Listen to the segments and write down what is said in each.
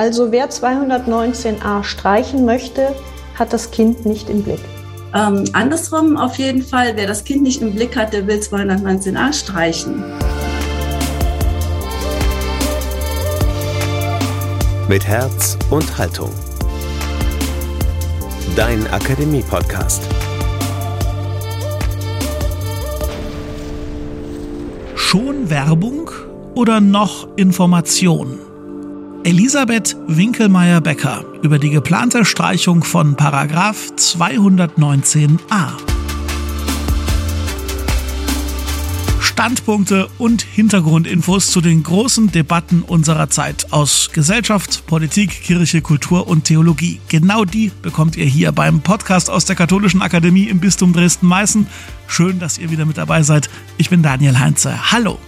Also wer 219a streichen möchte, hat das Kind nicht im Blick. Ähm, andersrum auf jeden Fall, wer das Kind nicht im Blick hat, der will 219a streichen. Mit Herz und Haltung. Dein Akademie-Podcast. Schon Werbung oder noch Information? Elisabeth Winkelmeier-Becker über die geplante Streichung von Paragraph 219a. Standpunkte und Hintergrundinfos zu den großen Debatten unserer Zeit aus Gesellschaft, Politik, Kirche, Kultur und Theologie. Genau die bekommt ihr hier beim Podcast aus der Katholischen Akademie im Bistum Dresden-Meißen. Schön, dass ihr wieder mit dabei seid. Ich bin Daniel Heinze. Hallo.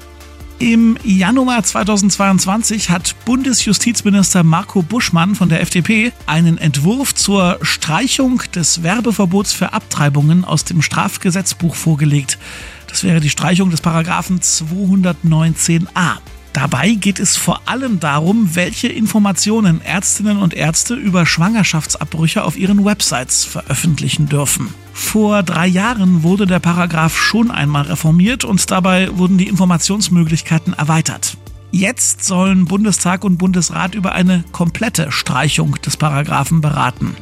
Im Januar 2022 hat Bundesjustizminister Marco Buschmann von der FDP einen Entwurf zur Streichung des Werbeverbots für Abtreibungen aus dem Strafgesetzbuch vorgelegt. Das wäre die Streichung des Paragraphen 219a. Dabei geht es vor allem darum, welche Informationen Ärztinnen und Ärzte über Schwangerschaftsabbrüche auf ihren Websites veröffentlichen dürfen. Vor drei Jahren wurde der Paragraph schon einmal reformiert und dabei wurden die Informationsmöglichkeiten erweitert. Jetzt sollen Bundestag und Bundesrat über eine komplette Streichung des Paragraphen beraten.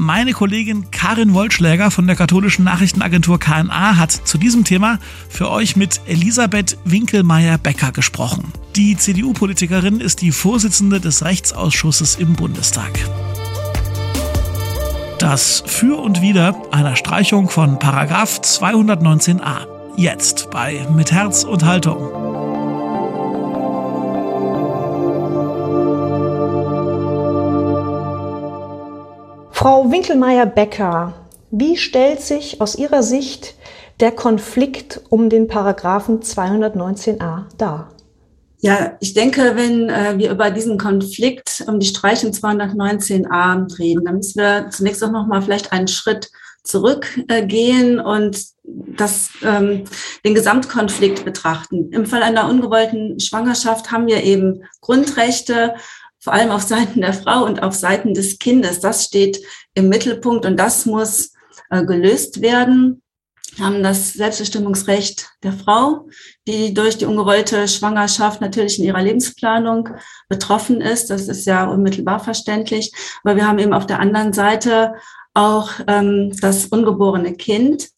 Meine Kollegin Karin Wollschläger von der katholischen Nachrichtenagentur KNA hat zu diesem Thema für euch mit Elisabeth Winkelmeier-Becker gesprochen. Die CDU-Politikerin ist die Vorsitzende des Rechtsausschusses im Bundestag. Das Für und Wider einer Streichung von Paragraph 219a. Jetzt bei Mit Herz und Haltung. Frau Winkelmeier-Becker, wie stellt sich aus Ihrer Sicht der Konflikt um den Paragraphen 219a dar? Ja, ich denke, wenn äh, wir über diesen Konflikt um die Streichung 219a reden, dann müssen wir zunächst auch noch mal vielleicht einen Schritt zurückgehen und das, ähm, den Gesamtkonflikt betrachten. Im Fall einer ungewollten Schwangerschaft haben wir eben Grundrechte, vor allem auf Seiten der Frau und auf Seiten des Kindes. Das steht im Mittelpunkt und das muss äh, gelöst werden haben das Selbstbestimmungsrecht der Frau, die durch die ungewollte Schwangerschaft natürlich in ihrer Lebensplanung betroffen ist. Das ist ja unmittelbar verständlich. Aber wir haben eben auf der anderen Seite auch ähm, das ungeborene Kind,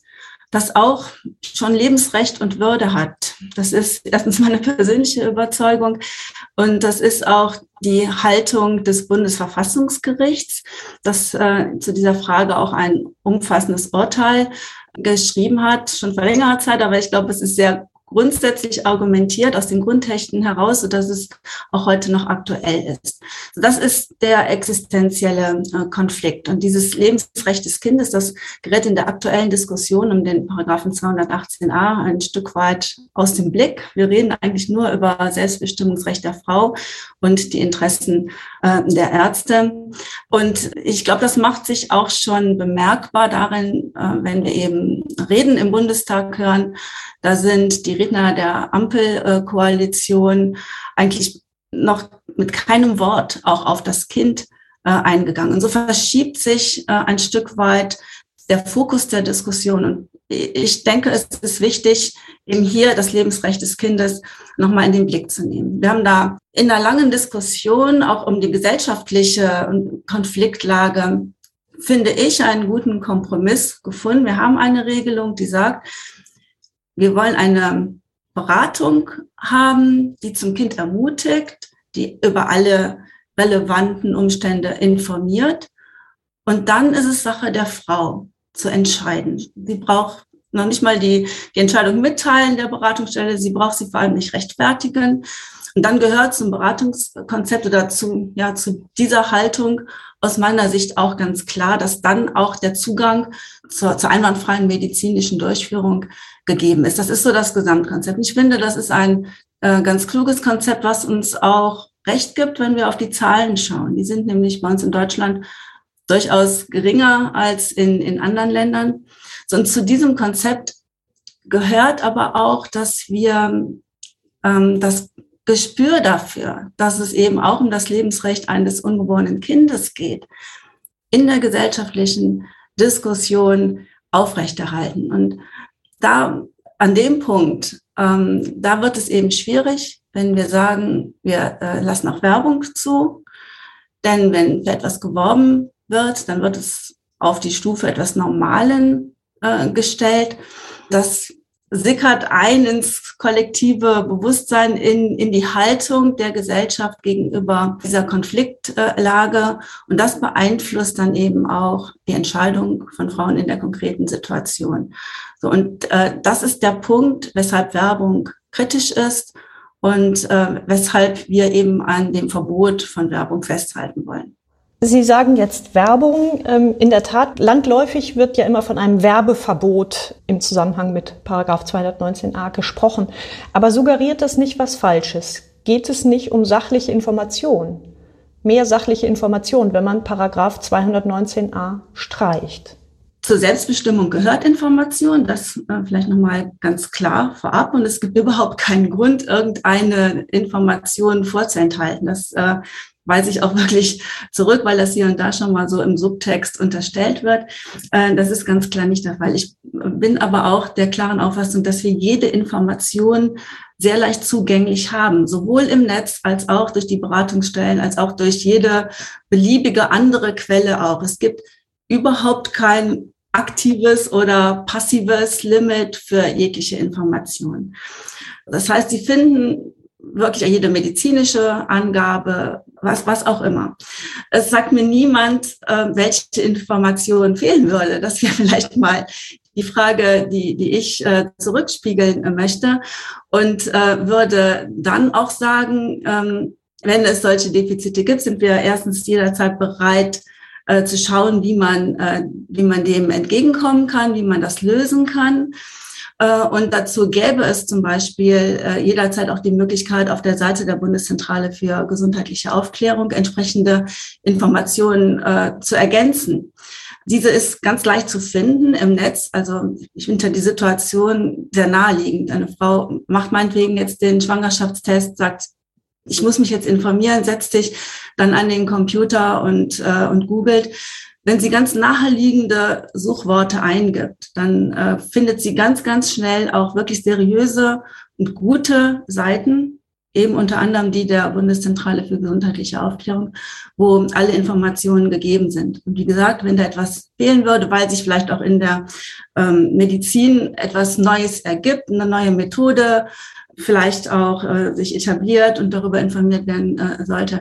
das auch schon Lebensrecht und Würde hat. Das ist erstens meine persönliche Überzeugung und das ist auch die Haltung des Bundesverfassungsgerichts, das äh, zu dieser Frage auch ein umfassendes Urteil geschrieben hat, schon vor längerer Zeit, aber ich glaube, es ist sehr grundsätzlich argumentiert aus den Grundrechten heraus, sodass es auch heute noch aktuell ist. Das ist der existenzielle äh, Konflikt. Und dieses Lebensrecht des Kindes, das gerät in der aktuellen Diskussion um den Paragraphen 218a ein Stück weit aus dem Blick. Wir reden eigentlich nur über Selbstbestimmungsrecht der Frau und die Interessen äh, der Ärzte. Und ich glaube, das macht sich auch schon bemerkbar darin, äh, wenn wir eben Reden im Bundestag hören, da sind die Redner der Ampelkoalition eigentlich noch mit keinem Wort auch auf das Kind äh, eingegangen. Und so verschiebt sich äh, ein Stück weit der Fokus der Diskussion. Und ich denke, es ist wichtig, eben hier das Lebensrecht des Kindes nochmal in den Blick zu nehmen. Wir haben da in einer langen Diskussion auch um die gesellschaftliche Konfliktlage, finde ich, einen guten Kompromiss gefunden. Wir haben eine Regelung, die sagt, wir wollen eine Beratung haben, die zum Kind ermutigt, die über alle relevanten Umstände informiert. Und dann ist es Sache der Frau zu entscheiden. Sie braucht noch nicht mal die, die Entscheidung mitteilen der Beratungsstelle, sie braucht sie vor allem nicht rechtfertigen. Und dann gehört zum Beratungskonzept oder zu, ja, zu dieser Haltung aus meiner Sicht auch ganz klar, dass dann auch der Zugang zur, zur einwandfreien medizinischen Durchführung gegeben ist. Das ist so das Gesamtkonzept. Ich finde, das ist ein äh, ganz kluges Konzept, was uns auch recht gibt, wenn wir auf die Zahlen schauen. Die sind nämlich bei uns in Deutschland durchaus geringer als in, in anderen Ländern. Und zu diesem Konzept gehört aber auch, dass wir ähm, das Gespür dafür, dass es eben auch um das Lebensrecht eines ungeborenen Kindes geht, in der gesellschaftlichen Diskussion aufrechterhalten. Und da an dem Punkt, ähm, da wird es eben schwierig, wenn wir sagen, wir äh, lassen auch Werbung zu. Denn wenn für etwas geworben wird, dann wird es auf die Stufe etwas Normalen äh, gestellt. Das sickert ein ins kollektive Bewusstsein, in, in die Haltung der Gesellschaft gegenüber dieser Konfliktlage. Und das beeinflusst dann eben auch die Entscheidung von Frauen in der konkreten Situation. So, und äh, das ist der Punkt, weshalb Werbung kritisch ist und äh, weshalb wir eben an dem Verbot von Werbung festhalten wollen. Sie sagen jetzt Werbung. Ähm, in der Tat, landläufig wird ja immer von einem Werbeverbot im Zusammenhang mit Paragraph 219a gesprochen. Aber suggeriert das nicht was Falsches? Geht es nicht um sachliche Information? Mehr sachliche Information, wenn man Paragraph 219a streicht? Zur Selbstbestimmung gehört Information, das äh, vielleicht nochmal ganz klar vorab. Und es gibt überhaupt keinen Grund, irgendeine Information vorzuenthalten. Das äh, weise ich auch wirklich zurück, weil das hier und da schon mal so im Subtext unterstellt wird. Äh, das ist ganz klar nicht der Fall. Ich bin aber auch der klaren Auffassung, dass wir jede Information sehr leicht zugänglich haben, sowohl im Netz als auch durch die Beratungsstellen, als auch durch jede beliebige andere Quelle auch. Es gibt überhaupt kein aktives oder passives Limit für jegliche Information. Das heißt, Sie finden wirklich jede medizinische Angabe, was, was auch immer. Es sagt mir niemand, äh, welche Information fehlen würde. Das wäre vielleicht mal die Frage, die, die ich äh, zurückspiegeln möchte und äh, würde dann auch sagen, ähm, wenn es solche Defizite gibt, sind wir erstens jederzeit bereit, äh, zu schauen, wie man, äh, wie man dem entgegenkommen kann, wie man das lösen kann. Äh, und dazu gäbe es zum Beispiel äh, jederzeit auch die Möglichkeit, auf der Seite der Bundeszentrale für gesundheitliche Aufklärung entsprechende Informationen äh, zu ergänzen. Diese ist ganz leicht zu finden im Netz. Also ich finde die Situation sehr naheliegend. Eine Frau macht meinetwegen jetzt den Schwangerschaftstest, sagt, ich muss mich jetzt informieren, setzt sich dann an den Computer und, äh, und googelt. Wenn sie ganz naheliegende Suchworte eingibt, dann äh, findet sie ganz, ganz schnell auch wirklich seriöse und gute Seiten, eben unter anderem die der Bundeszentrale für gesundheitliche Aufklärung, wo alle Informationen gegeben sind. Und wie gesagt, wenn da etwas fehlen würde, weil sich vielleicht auch in der ähm, Medizin etwas Neues ergibt, eine neue Methode vielleicht auch äh, sich etabliert und darüber informiert werden äh, sollte,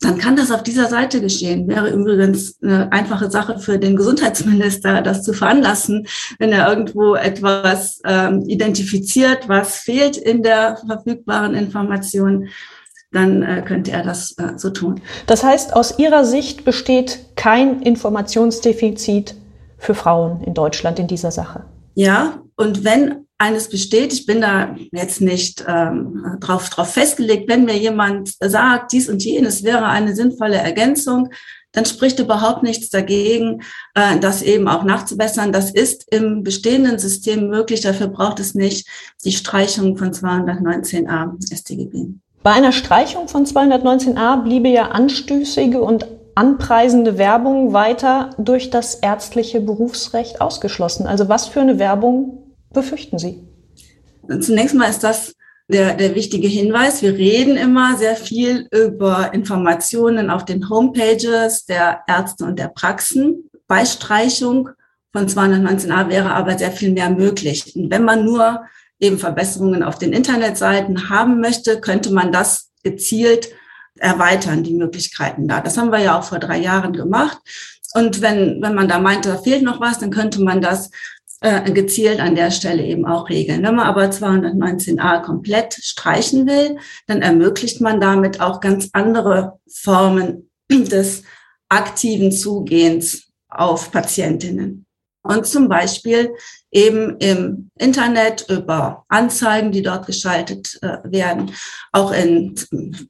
dann kann das auf dieser Seite geschehen. Wäre übrigens eine einfache Sache für den Gesundheitsminister, das zu veranlassen, wenn er irgendwo etwas ähm, identifiziert, was fehlt in der verfügbaren Information, dann äh, könnte er das äh, so tun. Das heißt, aus Ihrer Sicht besteht kein Informationsdefizit für Frauen in Deutschland in dieser Sache. Ja, und wenn eines besteht, ich bin da jetzt nicht ähm, drauf, drauf festgelegt, wenn mir jemand sagt, dies und jenes wäre eine sinnvolle Ergänzung, dann spricht überhaupt nichts dagegen, äh, das eben auch nachzubessern. Das ist im bestehenden System möglich. Dafür braucht es nicht die Streichung von 219a StGB. Bei einer Streichung von 219a bliebe ja anstößige und anpreisende Werbung weiter durch das ärztliche Berufsrecht ausgeschlossen. Also was für eine Werbung befürchten Sie? Zunächst mal ist das der, der wichtige Hinweis. Wir reden immer sehr viel über Informationen auf den Homepages der Ärzte und der Praxen. Bei Streichung von 219a wäre aber sehr viel mehr möglich. Und wenn man nur eben Verbesserungen auf den Internetseiten haben möchte, könnte man das gezielt erweitern, die Möglichkeiten da. Das haben wir ja auch vor drei Jahren gemacht. Und wenn, wenn man da meint, da fehlt noch was, dann könnte man das äh, gezielt an der Stelle eben auch regeln. Wenn man aber 219a komplett streichen will, dann ermöglicht man damit auch ganz andere Formen des aktiven Zugehens auf Patientinnen. Und zum Beispiel eben im Internet über Anzeigen, die dort geschaltet äh, werden, auch in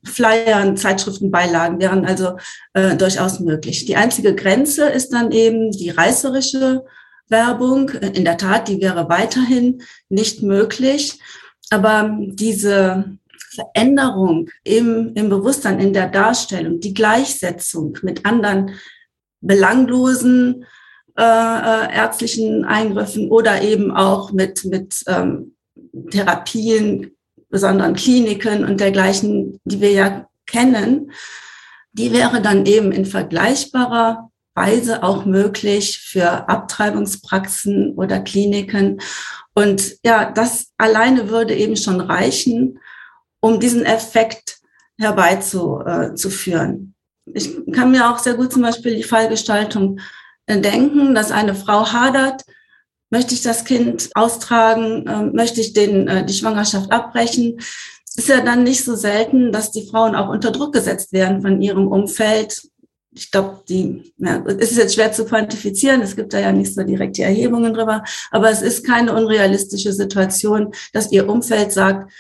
Flyern, Zeitschriftenbeilagen wären also äh, durchaus möglich. Die einzige Grenze ist dann eben die reißerische Werbung. In der Tat, die wäre weiterhin nicht möglich. Aber diese Veränderung im, im Bewusstsein, in der Darstellung, die Gleichsetzung mit anderen belanglosen äh, äh, ärztlichen Eingriffen oder eben auch mit, mit ähm, Therapien, besonderen Kliniken und dergleichen, die wir ja kennen, die wäre dann eben in vergleichbarer Weise auch möglich für Abtreibungspraxen oder Kliniken. Und ja, das alleine würde eben schon reichen, um diesen Effekt herbeizuführen. Ich kann mir auch sehr gut zum Beispiel die Fallgestaltung denken, dass eine Frau hadert, möchte ich das Kind austragen, ähm, möchte ich den, äh, die Schwangerschaft abbrechen. Ist ja dann nicht so selten, dass die Frauen auch unter Druck gesetzt werden von ihrem Umfeld. Ich glaube, die, ja, es ist jetzt schwer zu quantifizieren, es gibt da ja nicht so direkt die Erhebungen drüber, aber es ist keine unrealistische Situation, dass ihr Umfeld sagt,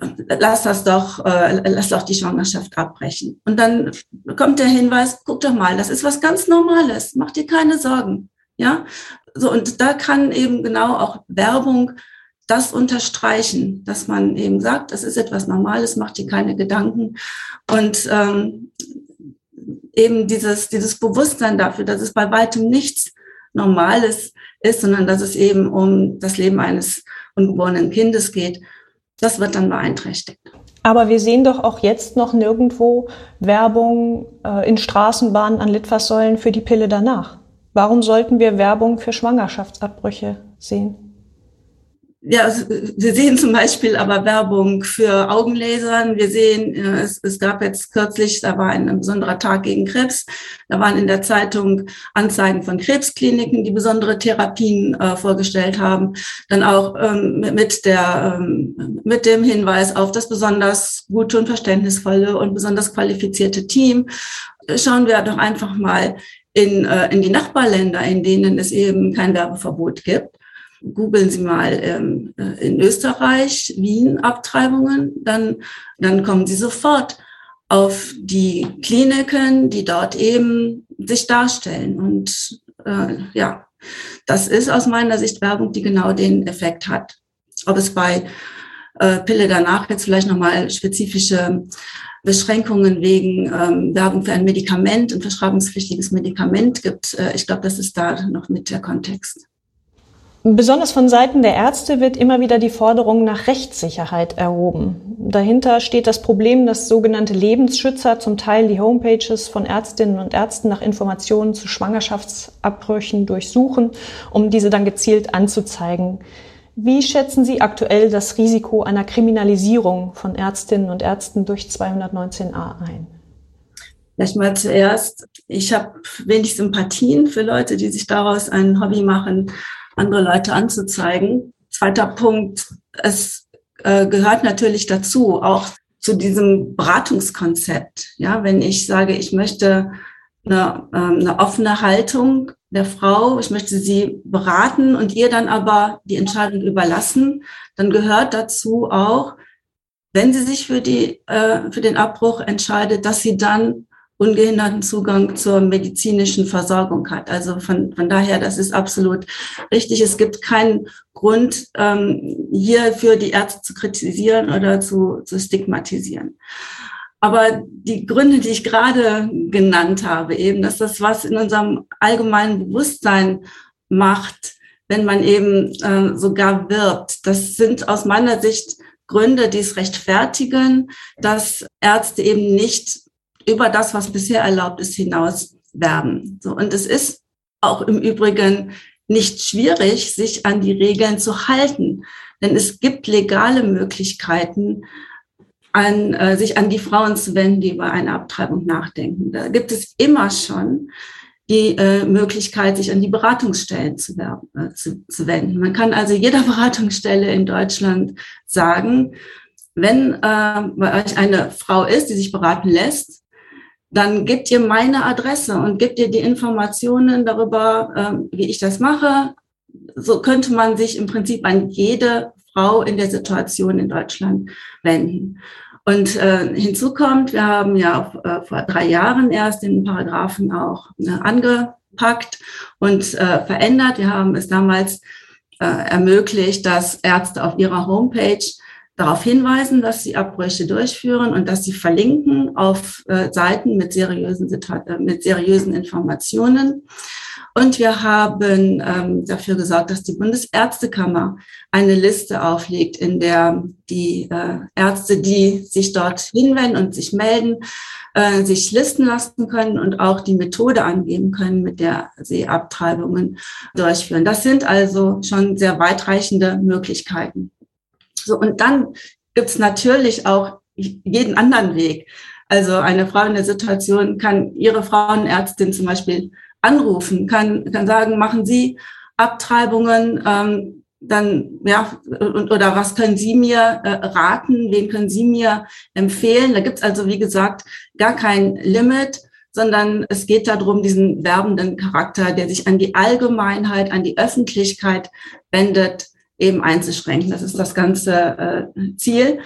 lass das doch, äh, lass doch die Schwangerschaft abbrechen. Und dann kommt der Hinweis, guck doch mal, das ist was ganz Normales, mach dir keine Sorgen. Ja, so und da kann eben genau auch Werbung das unterstreichen, dass man eben sagt, das ist etwas Normales, mach dir keine Gedanken und ähm, eben dieses, dieses Bewusstsein dafür, dass es bei weitem nichts Normales ist, sondern dass es eben um das Leben eines ungeborenen Kindes geht das wird dann beeinträchtigt. Aber wir sehen doch auch jetzt noch nirgendwo Werbung äh, in Straßenbahnen an Litfaßsäulen für die Pille danach. Warum sollten wir Werbung für Schwangerschaftsabbrüche sehen? Ja, wir sehen zum Beispiel aber Werbung für Augenlasern. Wir sehen, äh, es, es gab jetzt kürzlich, da war ein, besonderer Tag gegen Krebs. Da waren in der Zeitung Anzeigen von Krebskliniken, die besondere Therapien äh, vorgestellt haben. Dann auch ähm, mit der, ähm, mit dem Hinweis auf das besonders gute und verständnisvolle und besonders qualifizierte Team. Schauen wir doch einfach mal in, äh, in die Nachbarländer, in denen es eben kein Werbeverbot gibt googeln Sie mal ähm, äh, in Österreich, Wien Abtreibungen, dann, dann kommen Sie sofort auf die Kliniken, die dort eben sich darstellen. Und äh, ja, das ist aus meiner Sicht Werbung, die genau den Effekt hat. Ob es bei äh, Pille danach jetzt vielleicht nochmal spezifische Beschränkungen wegen ähm, Werbung für ein Medikament, ein verschreibungspflichtiges Medikament gibt. Äh, ich glaube, das ist da noch mit der Kontext. Besonders von Seiten der Ärzte wird immer wieder die Forderung nach Rechtssicherheit erhoben. Dahinter steht das Problem, dass sogenannte Lebensschützer zum Teil die Homepages von Ärztinnen und Ärzten nach Informationen zu Schwangerschaftsabbrüchen durchsuchen, um diese dann gezielt anzuzeigen. Wie schätzen Sie aktuell das Risiko einer Kriminalisierung von Ärztinnen und Ärzten durch 219a ein? Vielleicht mal zuerst, ich habe wenig Sympathien für Leute, die sich daraus ein Hobby machen, andere Leute anzuzeigen. Zweiter Punkt, es äh, gehört natürlich dazu, auch zu diesem Beratungskonzept. Ja, wenn ich sage, ich möchte eine, ähm, eine offene Haltung der Frau, ich möchte sie beraten und ihr dann aber die Entscheidung überlassen, dann gehört dazu auch, wenn sie sich für die äh, für den Abbruch entscheidet, dass sie dann ungehinderten Zugang zur medizinischen Versorgung hat. Also von, von daher, das ist absolut richtig. Es gibt keinen Grund, ähm, hier für die Ärzte zu kritisieren oder zu, zu stigmatisieren. Aber die Gründe, die ich gerade genannt habe, eben, dass das was in unserem allgemeinen Bewusstsein macht, wenn man eben äh, sogar wirbt, das sind aus meiner Sicht Gründe, die es rechtfertigen, dass Ärzte eben nicht über das, was bisher erlaubt ist, hinaus werben. So, und es ist auch im Übrigen nicht schwierig, sich an die Regeln zu halten, denn es gibt legale Möglichkeiten, an, äh, sich an die Frauen zu wenden, die über eine Abtreibung nachdenken. Da gibt es immer schon die äh, Möglichkeit, sich an die Beratungsstellen zu, werben, äh, zu, zu wenden. Man kann also jeder Beratungsstelle in Deutschland sagen, wenn äh, bei euch eine Frau ist, die sich beraten lässt, dann gebt ihr meine Adresse und gebt ihr die Informationen darüber, ähm, wie ich das mache. So könnte man sich im Prinzip an jede Frau in der Situation in Deutschland wenden. Und äh, hinzu kommt, wir haben ja äh, vor drei Jahren erst den Paragraphen auch äh, angepackt und äh, verändert. Wir haben es damals äh, ermöglicht, dass Ärzte auf ihrer Homepage darauf hinweisen, dass sie Abbrüche durchführen und dass sie verlinken auf äh, Seiten mit seriösen, äh, mit seriösen Informationen. Und wir haben ähm, dafür gesorgt, dass die Bundesärztekammer eine Liste auflegt, in der die äh, Ärzte, die sich dort hinwenden und sich melden, äh, sich listen lassen können und auch die Methode angeben können, mit der sie Abtreibungen durchführen. Das sind also schon sehr weitreichende Möglichkeiten. So, und dann gibt's natürlich auch jeden anderen Weg. Also eine Frau in der Situation kann ihre Frauenärztin zum Beispiel anrufen, kann, kann sagen, machen Sie Abtreibungen, ähm, dann, ja, oder was können Sie mir äh, raten, wen können Sie mir empfehlen? Da gibt's also, wie gesagt, gar kein Limit, sondern es geht darum, diesen werbenden Charakter, der sich an die Allgemeinheit, an die Öffentlichkeit wendet, eben einzuschränken. Das ist das ganze äh, Ziel.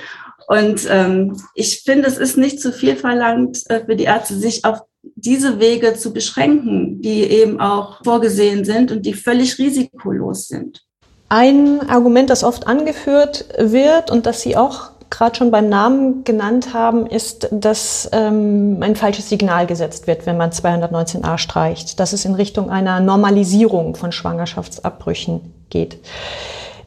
Und ähm, ich finde, es ist nicht zu viel verlangt äh, für die Ärzte, sich auf diese Wege zu beschränken, die eben auch vorgesehen sind und die völlig risikolos sind. Ein Argument, das oft angeführt wird und das Sie auch gerade schon beim Namen genannt haben, ist, dass ähm, ein falsches Signal gesetzt wird, wenn man 219a streicht, dass es in Richtung einer Normalisierung von Schwangerschaftsabbrüchen geht.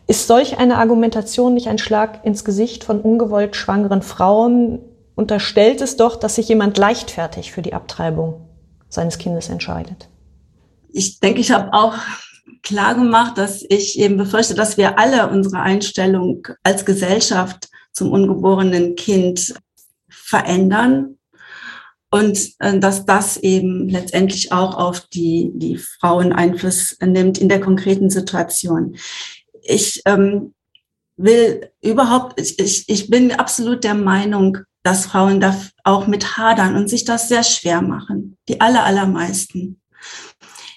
Ist solch eine Argumentation nicht ein Schlag ins Gesicht von ungewollt schwangeren Frauen? Unterstellt es doch, dass sich jemand leichtfertig für die Abtreibung seines Kindes entscheidet. Ich denke, ich habe auch klar gemacht, dass ich eben befürchte, dass wir alle unsere Einstellung als Gesellschaft zum ungeborenen Kind verändern und äh, dass das eben letztendlich auch auf die, die Frauen Einfluss nimmt in der konkreten Situation ich ähm, will überhaupt, ich, ich, ich bin absolut der Meinung, dass Frauen da auch mit hadern und sich das sehr schwer machen. Die aller, allermeisten.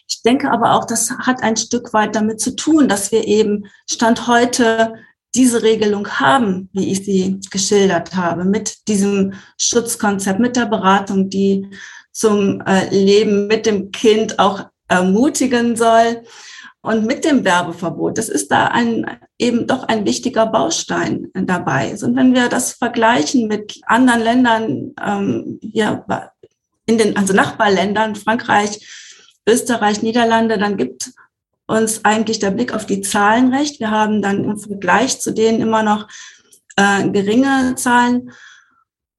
Ich denke aber auch, das hat ein Stück weit damit zu tun, dass wir eben Stand heute diese Regelung haben, wie ich sie geschildert habe, mit diesem Schutzkonzept, mit der Beratung, die zum äh, Leben mit dem Kind auch ermutigen soll und mit dem Werbeverbot, das ist da ein, eben doch ein wichtiger Baustein dabei. Und wenn wir das vergleichen mit anderen Ländern, ähm, ja, in den, also Nachbarländern, Frankreich, Österreich, Niederlande, dann gibt uns eigentlich der Blick auf die Zahlen recht. Wir haben dann im Vergleich zu denen immer noch äh, geringe Zahlen.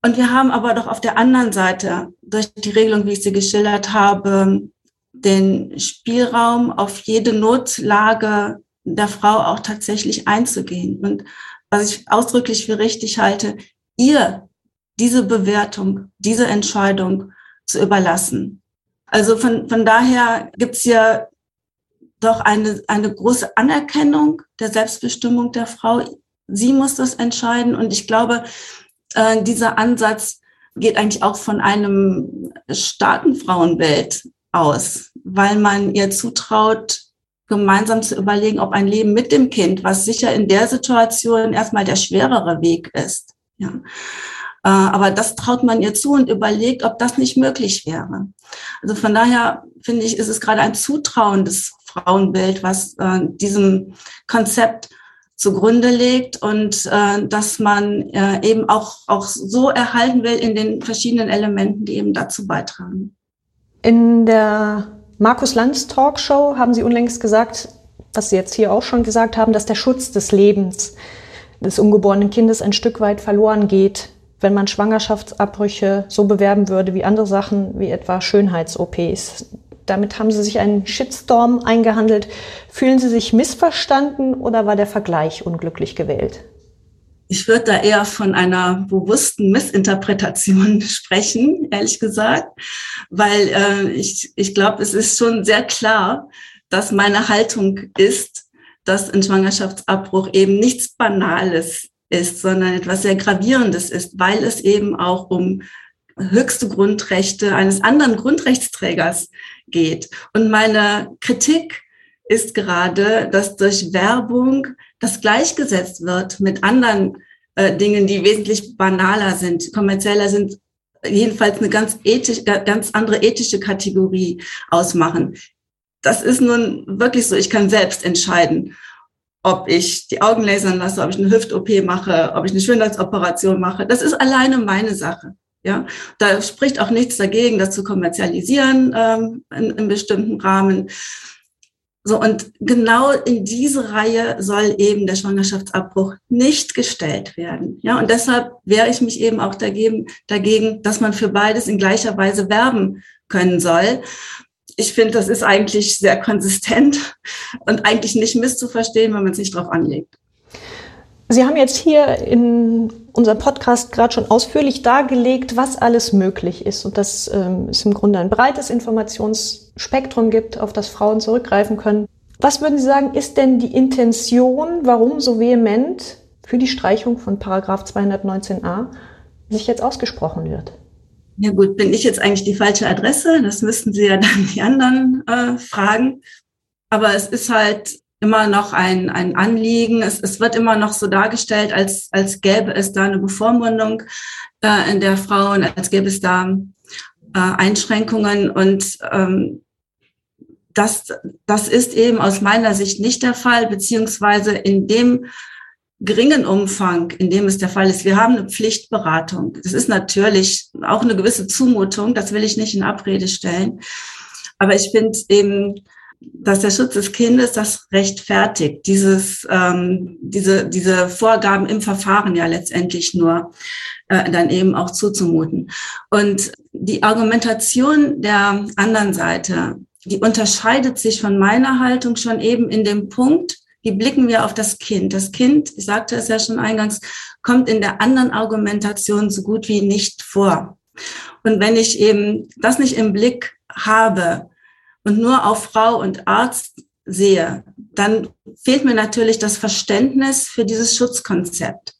Und wir haben aber doch auf der anderen Seite durch die Regelung, wie ich sie geschildert habe, den Spielraum auf jede Notlage der Frau auch tatsächlich einzugehen. Und was ich ausdrücklich für richtig halte, ihr diese Bewertung, diese Entscheidung zu überlassen. Also von, von daher gibt's ja doch eine, eine große Anerkennung der Selbstbestimmung der Frau. Sie muss das entscheiden. Und ich glaube, äh, dieser Ansatz geht eigentlich auch von einem starken Frauenwelt aus, weil man ihr zutraut, gemeinsam zu überlegen, ob ein Leben mit dem Kind, was sicher in der Situation erstmal der schwerere Weg ist. Ja. Äh, aber das traut man ihr zu und überlegt, ob das nicht möglich wäre. Also von daher finde ich, ist es gerade ein Zutrauen des Frauenbild, was äh, diesem Konzept zugrunde legt und äh, dass man äh, eben auch, auch so erhalten will in den verschiedenen Elementen, die eben dazu beitragen. In der Markus Lanz Talkshow haben Sie unlängst gesagt, was Sie jetzt hier auch schon gesagt haben, dass der Schutz des Lebens des ungeborenen Kindes ein Stück weit verloren geht, wenn man Schwangerschaftsabbrüche so bewerben würde wie andere Sachen, wie etwa Schönheits-OPs. Damit haben Sie sich einen Shitstorm eingehandelt. Fühlen Sie sich missverstanden oder war der Vergleich unglücklich gewählt? Ich würde da eher von einer bewussten Missinterpretation sprechen, ehrlich gesagt, weil äh, ich, ich glaube, es ist schon sehr klar, dass meine Haltung ist, dass ein Schwangerschaftsabbruch eben nichts Banales ist, sondern etwas sehr Gravierendes ist, weil es eben auch um höchste Grundrechte eines anderen Grundrechtsträgers geht. Und meine Kritik ist gerade, dass durch Werbung das gleichgesetzt wird mit anderen äh, Dingen, die wesentlich banaler sind, kommerzieller sind, jedenfalls eine ganz ethisch, ganz andere ethische Kategorie ausmachen. Das ist nun wirklich so. Ich kann selbst entscheiden, ob ich die Augen lasern lasse, ob ich eine Hüft-OP mache, ob ich eine Schönheitsoperation mache. Das ist alleine meine Sache. Ja, da spricht auch nichts dagegen, das zu kommerzialisieren ähm, in, in bestimmten Rahmen. So, und genau in diese Reihe soll eben der Schwangerschaftsabbruch nicht gestellt werden. Ja, und deshalb wehre ich mich eben auch dagegen, dagegen, dass man für beides in gleicher Weise werben können soll. Ich finde, das ist eigentlich sehr konsistent und eigentlich nicht misszuverstehen, wenn man es nicht drauf anlegt. Sie haben jetzt hier in unserem Podcast gerade schon ausführlich dargelegt, was alles möglich ist und dass ähm, es im Grunde ein breites Informationsspektrum gibt, auf das Frauen zurückgreifen können. Was würden Sie sagen, ist denn die Intention, warum so vehement für die Streichung von Paragraph 219a sich jetzt ausgesprochen wird? Ja gut, bin ich jetzt eigentlich die falsche Adresse? Das müssten Sie ja dann die anderen äh, fragen. Aber es ist halt immer noch ein, ein Anliegen. Es, es wird immer noch so dargestellt, als, als gäbe es da eine Bevormundung äh, in der Frauen, als gäbe es da äh, Einschränkungen. Und ähm, das, das ist eben aus meiner Sicht nicht der Fall, beziehungsweise in dem geringen Umfang, in dem es der Fall ist. Wir haben eine Pflichtberatung. Das ist natürlich auch eine gewisse Zumutung, das will ich nicht in Abrede stellen. Aber ich finde eben, dass der Schutz des Kindes das rechtfertigt, dieses, ähm, diese, diese Vorgaben im Verfahren ja letztendlich nur äh, dann eben auch zuzumuten. Und die Argumentation der anderen Seite, die unterscheidet sich von meiner Haltung schon eben in dem Punkt, wie blicken wir auf das Kind? Das Kind, ich sagte es ja schon eingangs, kommt in der anderen Argumentation so gut wie nicht vor. Und wenn ich eben das nicht im Blick habe, und nur auf Frau und Arzt sehe, dann fehlt mir natürlich das Verständnis für dieses Schutzkonzept.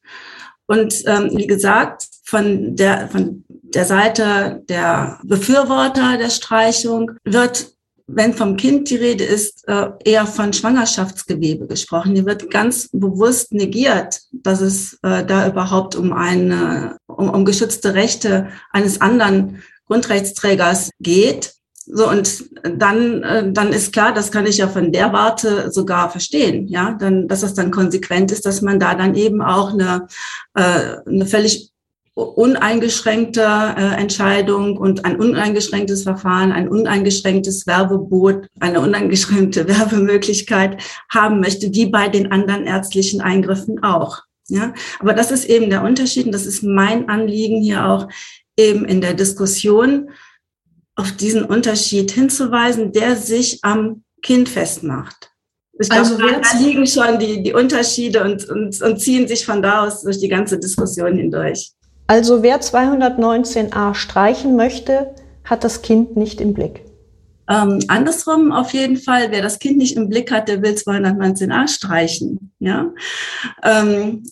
Und ähm, wie gesagt, von der, von der Seite der Befürworter der Streichung wird, wenn vom Kind die Rede ist, äh, eher von Schwangerschaftsgewebe gesprochen. Die wird ganz bewusst negiert, dass es äh, da überhaupt um eine, um, um geschützte Rechte eines anderen Grundrechtsträgers geht. So, und dann, äh, dann ist klar, das kann ich ja von der Warte sogar verstehen, ja, dann, dass das dann konsequent ist, dass man da dann eben auch eine, äh, eine völlig uneingeschränkte äh, Entscheidung und ein uneingeschränktes Verfahren, ein uneingeschränktes Werbebot, eine uneingeschränkte Werbemöglichkeit haben möchte, wie bei den anderen ärztlichen Eingriffen auch. Ja, aber das ist eben der Unterschied und das ist mein Anliegen hier auch eben in der Diskussion auf diesen Unterschied hinzuweisen, der sich am Kind festmacht. Ich also glaube, da liegen schon die, die Unterschiede und, und, und ziehen sich von da aus durch die ganze Diskussion hindurch. Also wer 219a streichen möchte, hat das Kind nicht im Blick. Ähm, andersrum auf jeden Fall, wer das Kind nicht im Blick hat, der will 219a streichen. Ja, ähm,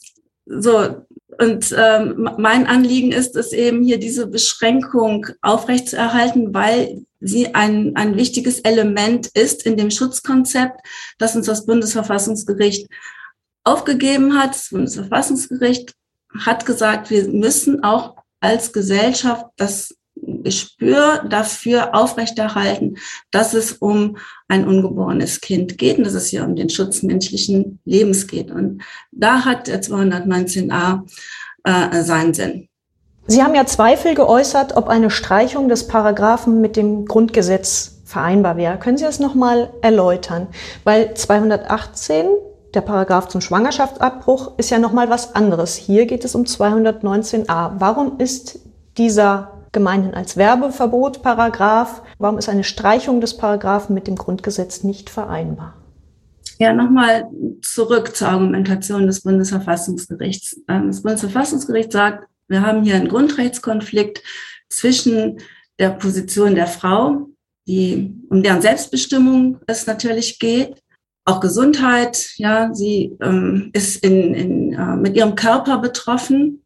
so und ähm, mein Anliegen ist es eben hier diese Beschränkung aufrechtzuerhalten, weil sie ein, ein wichtiges Element ist in dem Schutzkonzept, das uns das Bundesverfassungsgericht aufgegeben hat. Das Bundesverfassungsgericht hat gesagt, wir müssen auch als Gesellschaft das Gespür dafür aufrechterhalten, dass es um ein ungeborenes Kind geht und dass es hier um den Schutz menschlichen Lebens geht. Und da hat der 219a äh, seinen Sinn. Sie haben ja Zweifel geäußert, ob eine Streichung des Paragraphen mit dem Grundgesetz vereinbar wäre. Können Sie das nochmal erläutern? Weil 218 der Paragraph zum Schwangerschaftsabbruch ist ja nochmal was anderes. Hier geht es um 219a. Warum ist dieser gemeinhin als Werbeverbot Paragraph. Warum ist eine Streichung des Paragraphen mit dem Grundgesetz nicht vereinbar? Ja, nochmal zurück zur Argumentation des Bundesverfassungsgerichts. Ähm, das Bundesverfassungsgericht sagt, wir haben hier einen Grundrechtskonflikt zwischen der Position der Frau, die, um deren Selbstbestimmung es natürlich geht, auch Gesundheit, ja, sie ähm, ist in, in, äh, mit ihrem Körper betroffen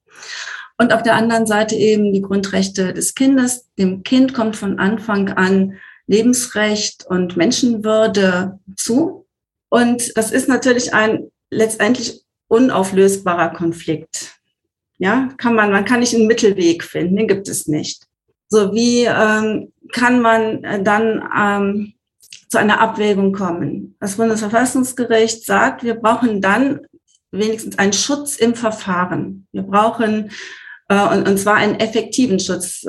und auf der anderen Seite eben die Grundrechte des Kindes. Dem Kind kommt von Anfang an Lebensrecht und Menschenwürde zu. Und das ist natürlich ein letztendlich unauflösbarer Konflikt. Ja, kann man, man kann nicht einen Mittelweg finden, den gibt es nicht. So wie ähm, kann man dann ähm, zu einer Abwägung kommen. Das Bundesverfassungsgericht sagt, wir brauchen dann wenigstens einen Schutz im Verfahren. Wir brauchen äh, und, und zwar einen effektiven Schutz.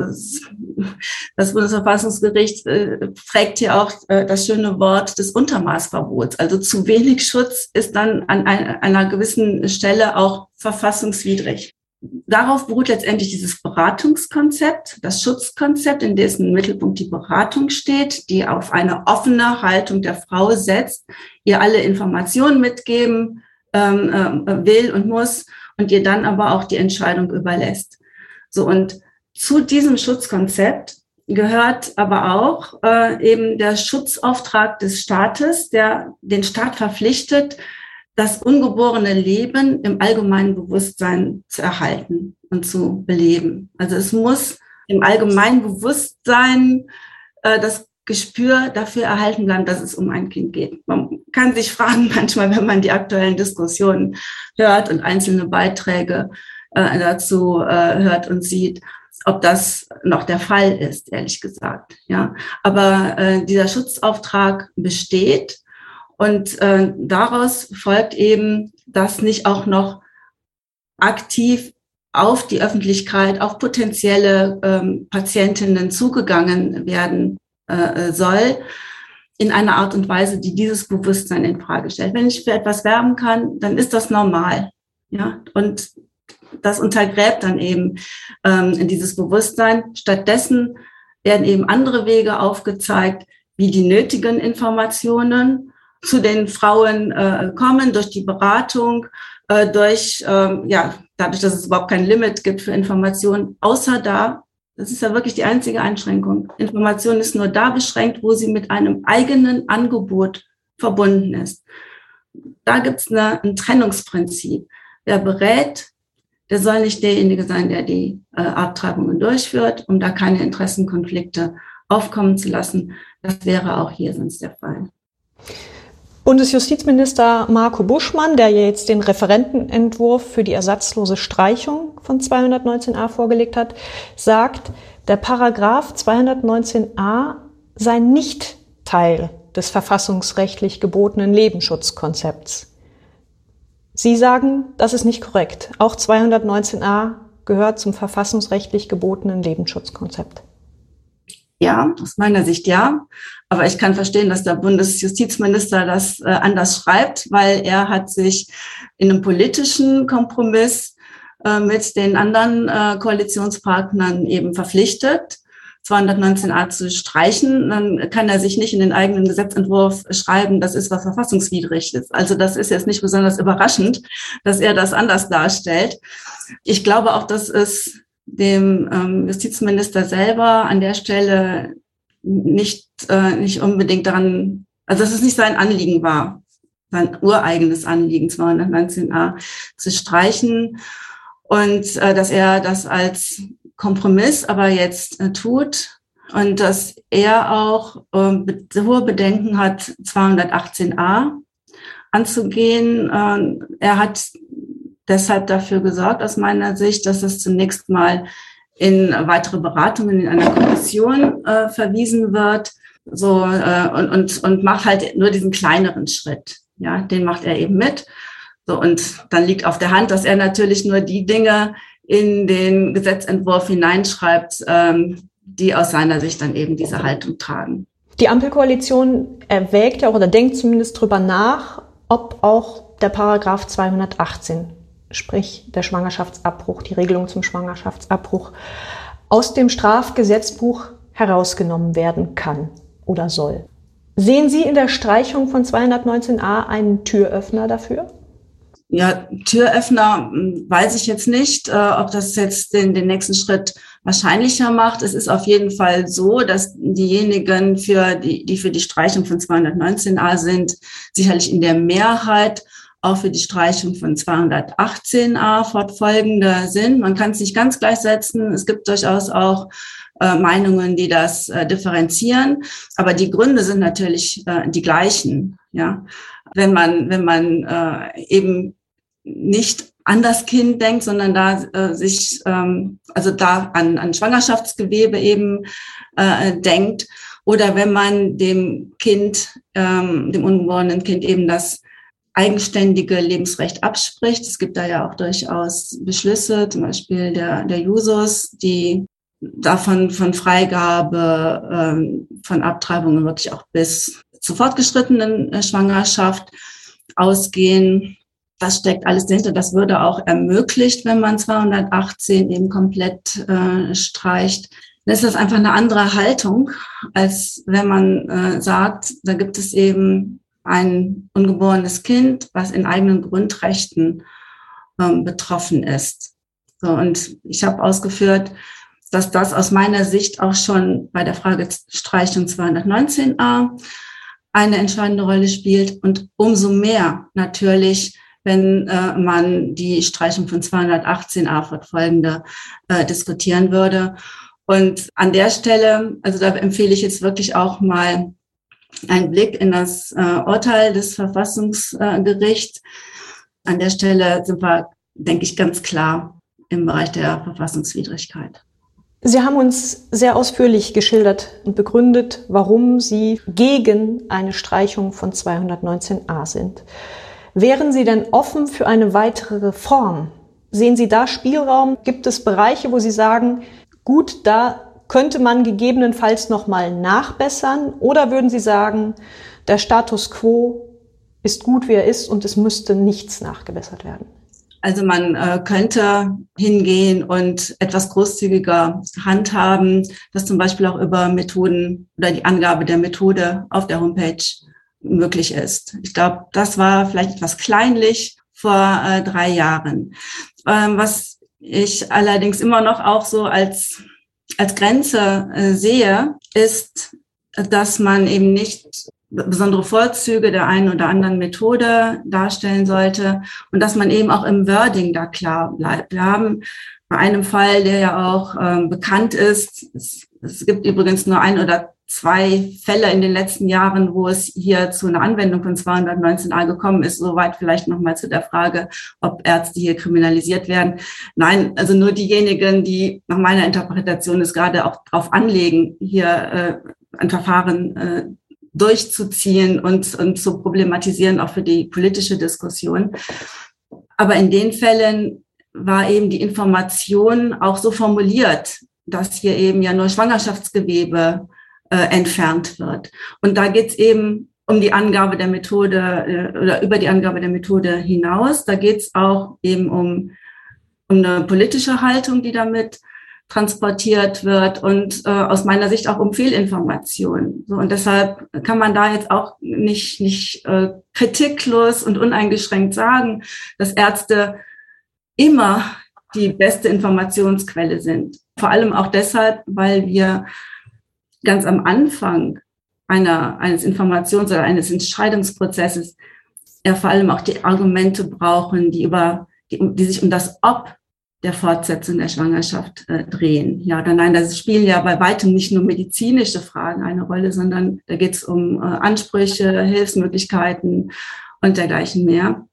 Das Bundesverfassungsgericht äh, trägt hier auch äh, das schöne Wort des Untermaßverbots. Also zu wenig Schutz ist dann an einer gewissen Stelle auch verfassungswidrig. Darauf beruht letztendlich dieses Beratungskonzept, das Schutzkonzept, in dessen Mittelpunkt die Beratung steht, die auf eine offene Haltung der Frau setzt, ihr alle Informationen mitgeben ähm, äh, will und muss und ihr dann aber auch die Entscheidung überlässt. So und zu diesem Schutzkonzept gehört aber auch äh, eben der Schutzauftrag des Staates, der den Staat verpflichtet, das ungeborene Leben im allgemeinen Bewusstsein zu erhalten und zu beleben. Also es muss im allgemeinen Bewusstsein äh, das Gespür dafür erhalten bleiben, dass es um ein Kind geht. Man kann sich fragen manchmal, wenn man die aktuellen Diskussionen hört und einzelne Beiträge äh, dazu äh, hört und sieht, ob das noch der Fall ist, ehrlich gesagt. Ja, aber äh, dieser Schutzauftrag besteht und äh, daraus folgt eben, dass nicht auch noch aktiv auf die Öffentlichkeit, auf potenzielle ähm, Patientinnen zugegangen werden äh, soll, in einer Art und Weise, die dieses Bewusstsein in Frage stellt. Wenn ich für etwas werben kann, dann ist das normal. Ja, und das untergräbt dann eben ähm, dieses Bewusstsein. Stattdessen werden eben andere Wege aufgezeigt, wie die nötigen Informationen zu den Frauen äh, kommen durch die Beratung, äh, durch äh, ja dadurch, dass es überhaupt kein Limit gibt für Informationen, außer da das ist ja wirklich die einzige Einschränkung. Information ist nur da beschränkt, wo sie mit einem eigenen Angebot verbunden ist. Da gibt es ein Trennungsprinzip. Wer berät, der soll nicht derjenige sein, der die äh, Abtreibungen durchführt, um da keine Interessenkonflikte aufkommen zu lassen. Das wäre auch hier sonst der Fall. Bundesjustizminister Marco Buschmann, der jetzt den Referentenentwurf für die ersatzlose Streichung von 219a vorgelegt hat, sagt, der Paragraph 219a sei nicht Teil des verfassungsrechtlich gebotenen Lebensschutzkonzepts. Sie sagen, das ist nicht korrekt. Auch 219a gehört zum verfassungsrechtlich gebotenen Lebensschutzkonzept. Ja, aus meiner Sicht ja. Aber ich kann verstehen, dass der Bundesjustizminister das äh, anders schreibt, weil er hat sich in einem politischen Kompromiss äh, mit den anderen äh, Koalitionspartnern eben verpflichtet, 219a zu streichen. Dann kann er sich nicht in den eigenen Gesetzentwurf schreiben, das ist was verfassungswidrig ist. Also das ist jetzt nicht besonders überraschend, dass er das anders darstellt. Ich glaube auch, dass es dem ähm, Justizminister selber an der Stelle nicht, äh, nicht unbedingt daran, also dass es nicht sein Anliegen war, sein ureigenes Anliegen, 219a zu streichen und äh, dass er das als Kompromiss aber jetzt äh, tut und dass er auch äh, hohe Bedenken hat, 218a anzugehen. Äh, er hat deshalb dafür gesorgt, aus meiner Sicht, dass es zunächst mal in weitere Beratungen in einer Kommission äh, verwiesen wird. So äh, und, und, und macht halt nur diesen kleineren Schritt. Ja, den macht er eben mit. So, und dann liegt auf der Hand, dass er natürlich nur die Dinge in den Gesetzentwurf hineinschreibt, ähm, die aus seiner Sicht dann eben diese Haltung tragen. Die Ampelkoalition erwägt ja auch oder denkt zumindest drüber nach, ob auch der Paragraph 218 sprich der Schwangerschaftsabbruch, die Regelung zum Schwangerschaftsabbruch, aus dem Strafgesetzbuch herausgenommen werden kann oder soll. Sehen Sie in der Streichung von 219a einen Türöffner dafür? Ja, Türöffner hm, weiß ich jetzt nicht, äh, ob das jetzt den, den nächsten Schritt wahrscheinlicher macht. Es ist auf jeden Fall so, dass diejenigen, für die, die für die Streichung von 219a sind, sicherlich in der Mehrheit auch für die Streichung von 218a fortfolgende sind. Man kann es nicht ganz gleichsetzen. Es gibt durchaus auch äh, Meinungen, die das äh, differenzieren. Aber die Gründe sind natürlich äh, die gleichen. Ja, wenn man, wenn man äh, eben nicht an das Kind denkt, sondern da äh, sich, ähm, also da an, an Schwangerschaftsgewebe eben äh, denkt Oder wenn man dem Kind, ähm, dem ungeborenen Kind eben das eigenständige Lebensrecht abspricht. Es gibt da ja auch durchaus Beschlüsse, zum Beispiel der, der Jusos, die davon von Freigabe ähm, von Abtreibungen wirklich auch bis zur fortgeschrittenen äh, Schwangerschaft ausgehen. Das steckt alles dahinter. Das würde auch ermöglicht, wenn man 218 eben komplett äh, streicht. Das ist das einfach eine andere Haltung, als wenn man äh, sagt, da gibt es eben ein ungeborenes Kind, was in eigenen Grundrechten ähm, betroffen ist. So, und ich habe ausgeführt, dass das aus meiner Sicht auch schon bei der Frage Streichung 219a eine entscheidende Rolle spielt und umso mehr natürlich, wenn äh, man die Streichung von 218a fortfolgende äh, diskutieren würde. Und an der Stelle, also da empfehle ich jetzt wirklich auch mal einen Blick in das äh, Urteil des Verfassungsgerichts. An der Stelle sind wir, denke ich, ganz klar im Bereich der Verfassungswidrigkeit. Sie haben uns sehr ausführlich geschildert und begründet, warum Sie gegen eine Streichung von 219a sind. Wären Sie denn offen für eine weitere Reform? Sehen Sie da Spielraum? Gibt es Bereiche, wo Sie sagen, gut, da könnte man gegebenenfalls noch mal nachbessern? Oder würden Sie sagen, der Status quo ist gut, wie er ist und es müsste nichts nachgebessert werden? Also man äh, könnte hingehen und etwas großzügiger handhaben, dass zum Beispiel auch über Methoden oder die Angabe der Methode auf der Homepage möglich ist. Ich glaube, das war vielleicht etwas kleinlich vor äh, drei Jahren. Ähm, was ich allerdings immer noch auch so als, als Grenze äh, sehe, ist, dass man eben nicht besondere Vorzüge der einen oder anderen Methode darstellen sollte und dass man eben auch im Wording da klar bleibt. Wir haben bei einem Fall, der ja auch ähm, bekannt ist, es, es gibt übrigens nur ein oder zwei Fälle in den letzten Jahren, wo es hier zu einer Anwendung von 219a gekommen ist. Soweit vielleicht nochmal zu der Frage, ob Ärzte hier kriminalisiert werden. Nein, also nur diejenigen, die nach meiner Interpretation es gerade auch darauf anlegen, hier äh, ein Verfahren äh, durchzuziehen und, und zu problematisieren, auch für die politische Diskussion. Aber in den Fällen war eben die Information auch so formuliert, dass hier eben ja nur Schwangerschaftsgewebe äh, entfernt wird. Und da geht es eben um die Angabe der Methode äh, oder über die Angabe der Methode hinaus. Da geht es auch eben um, um eine politische Haltung, die damit transportiert wird und äh, aus meiner Sicht auch um Fehlinformationen. So, und deshalb kann man da jetzt auch nicht, nicht äh, kritiklos und uneingeschränkt sagen, dass Ärzte immer die beste Informationsquelle sind. Vor allem auch deshalb, weil wir ganz am Anfang einer, eines Informations- oder eines Entscheidungsprozesses ja vor allem auch die Argumente brauchen, die über, die, die sich um das Ob der Fortsetzung der Schwangerschaft äh, drehen. Ja oder nein, da spielen ja bei weitem nicht nur medizinische Fragen eine Rolle, sondern da geht es um äh, Ansprüche, Hilfsmöglichkeiten und dergleichen mehr.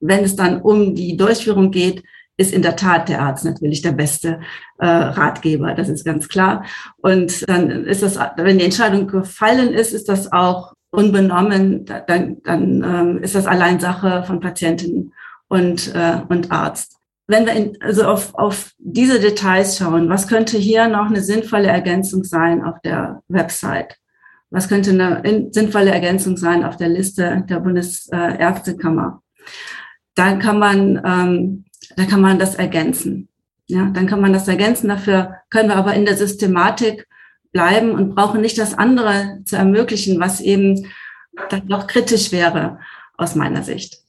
Wenn es dann um die Durchführung geht, ist in der Tat der Arzt natürlich der beste äh, Ratgeber, das ist ganz klar. Und dann ist das, wenn die Entscheidung gefallen ist, ist das auch unbenommen, dann, dann ähm, ist das allein Sache von Patientin und, äh, und Arzt wenn wir in, also auf, auf diese Details schauen, was könnte hier noch eine sinnvolle Ergänzung sein auf der Website? Was könnte eine in, sinnvolle Ergänzung sein auf der Liste der Bundesärztekammer? Dann kann man, ähm, da kann man das ergänzen. Ja, dann kann man das ergänzen. Dafür können wir aber in der Systematik bleiben und brauchen nicht das andere zu ermöglichen, was eben dann noch kritisch wäre aus meiner Sicht.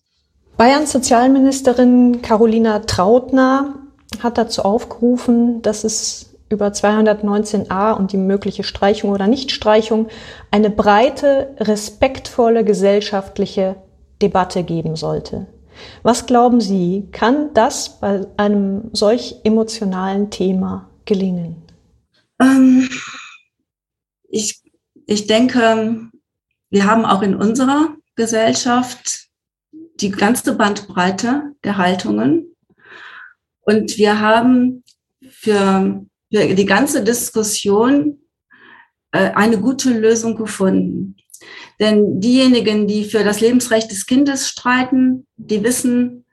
Bayerns Sozialministerin Carolina Trautner hat dazu aufgerufen, dass es über 219a und die mögliche Streichung oder Nichtstreichung eine breite, respektvolle gesellschaftliche Debatte geben sollte. Was glauben Sie, kann das bei einem solch emotionalen Thema gelingen? Ähm, ich, ich denke, wir haben auch in unserer Gesellschaft die ganze Bandbreite der Haltungen. Und wir haben für, für die ganze Diskussion äh, eine gute Lösung gefunden. Denn diejenigen, die für das Lebensrecht des Kindes streiten, die wissen,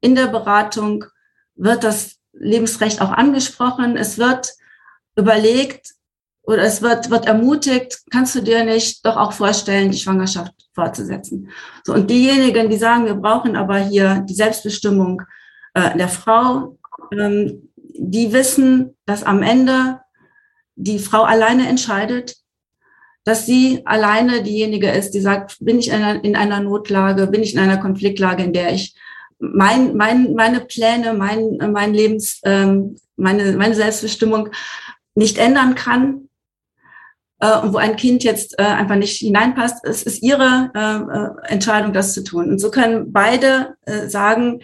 in der Beratung wird das Lebensrecht auch angesprochen. Es wird überlegt oder es wird, wird ermutigt, kannst du dir nicht doch auch vorstellen, die Schwangerschaft fortzusetzen. So, und diejenigen, die sagen, wir brauchen aber hier die Selbstbestimmung äh, der Frau, ähm, die wissen, dass am Ende die Frau alleine entscheidet, dass sie alleine diejenige ist, die sagt, bin ich in einer, in einer Notlage, bin ich in einer Konfliktlage, in der ich mein, mein, meine Pläne, mein, mein Lebens, ähm, meine, meine Selbstbestimmung nicht ändern kann äh, und wo ein Kind jetzt äh, einfach nicht hineinpasst. Es ist ihre äh, äh Entscheidung, das zu tun. Und so können beide äh, sagen,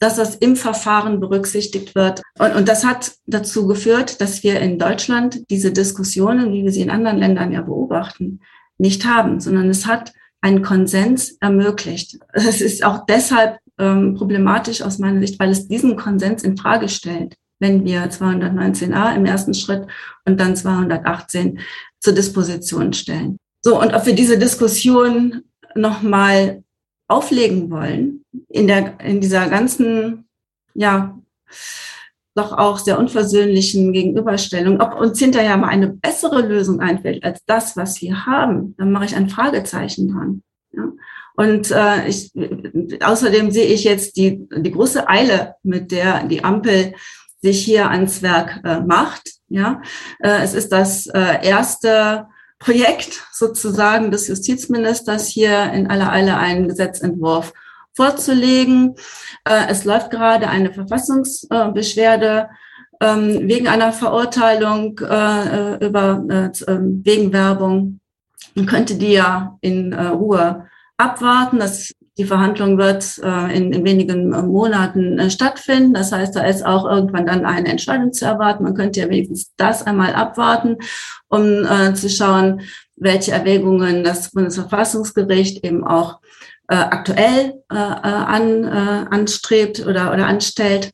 dass das im Verfahren berücksichtigt wird. Und, und das hat dazu geführt, dass wir in Deutschland diese Diskussionen, wie wir sie in anderen Ländern ja beobachten, nicht haben, sondern es hat einen Konsens ermöglicht. Es ist auch deshalb ähm, problematisch aus meiner Sicht, weil es diesen Konsens in Frage stellt, wenn wir 219a im ersten Schritt und dann 218 zur Disposition stellen. So, und ob wir diese Diskussion nochmal auflegen wollen, in, der, in dieser ganzen, ja, doch auch sehr unversöhnlichen Gegenüberstellung, ob uns hinterher mal eine bessere Lösung einfällt als das, was wir haben, dann mache ich ein Fragezeichen dran. Ja? Und äh, ich, außerdem sehe ich jetzt die, die große Eile, mit der die Ampel sich hier ans Werk äh, macht. Ja, äh, es ist das äh, erste Projekt sozusagen des Justizministers hier in aller Eile einen Gesetzentwurf vorzulegen. Äh, es läuft gerade eine Verfassungsbeschwerde ähm, wegen einer Verurteilung äh, über äh, ähm, wegen Werbung. Man könnte die ja in Ruhe abwarten. Das die Verhandlung wird in, in, wenigen Monaten stattfinden. Das heißt, da ist auch irgendwann dann eine Entscheidung zu erwarten. Man könnte ja wenigstens das einmal abwarten, um äh, zu schauen, welche Erwägungen das Bundesverfassungsgericht eben auch äh, aktuell äh, an, anstrebt oder, oder anstellt.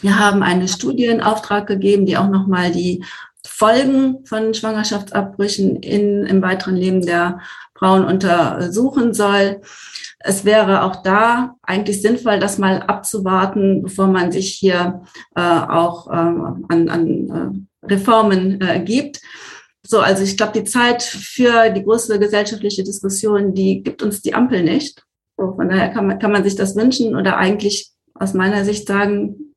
Wir haben eine Studie in Auftrag gegeben, die auch nochmal die Folgen von Schwangerschaftsabbrüchen in, im weiteren Leben der Frauen untersuchen soll. Es wäre auch da eigentlich sinnvoll, das mal abzuwarten, bevor man sich hier äh, auch äh, an, an äh, Reformen äh, gibt. So, also ich glaube, die Zeit für die große gesellschaftliche Diskussion, die gibt uns die Ampel nicht. So, von daher kann man, kann man sich das wünschen oder eigentlich aus meiner Sicht sagen,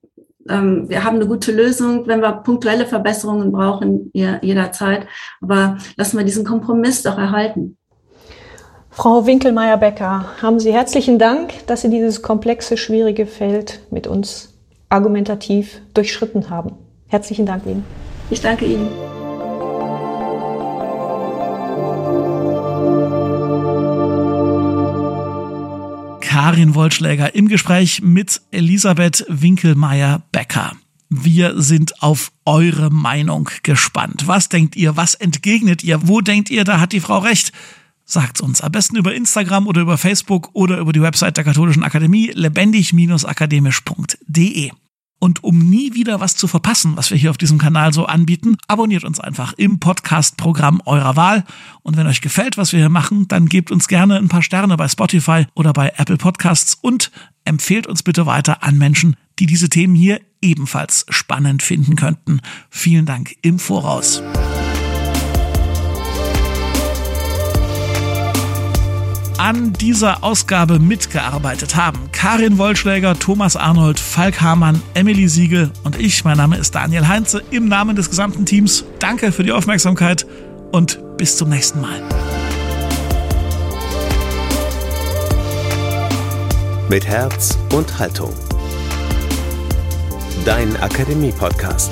ähm, wir haben eine gute Lösung, wenn wir punktuelle Verbesserungen brauchen, jederzeit. Aber lassen wir diesen Kompromiss doch erhalten. Frau Winkelmeier-Becker, haben Sie herzlichen Dank, dass Sie dieses komplexe, schwierige Feld mit uns argumentativ durchschritten haben. Herzlichen Dank Ihnen. Ich danke Ihnen. Karin Wollschläger im Gespräch mit Elisabeth Winkelmeier-Becker. Wir sind auf eure Meinung gespannt. Was denkt ihr? Was entgegnet ihr? Wo denkt ihr, da hat die Frau recht? Sagt's uns. Am besten über Instagram oder über Facebook oder über die Website der Katholischen Akademie lebendig-akademisch.de. Und um nie wieder was zu verpassen, was wir hier auf diesem Kanal so anbieten, abonniert uns einfach im Podcast-Programm eurer Wahl. Und wenn euch gefällt, was wir hier machen, dann gebt uns gerne ein paar Sterne bei Spotify oder bei Apple Podcasts und empfehlt uns bitte weiter an Menschen, die diese Themen hier ebenfalls spannend finden könnten. Vielen Dank im Voraus. An dieser Ausgabe mitgearbeitet haben. Karin Wollschläger, Thomas Arnold, Falk Hamann, Emily Siegel und ich. Mein Name ist Daniel Heinze. Im Namen des gesamten Teams danke für die Aufmerksamkeit und bis zum nächsten Mal. Mit Herz und Haltung. Dein Akademie-Podcast.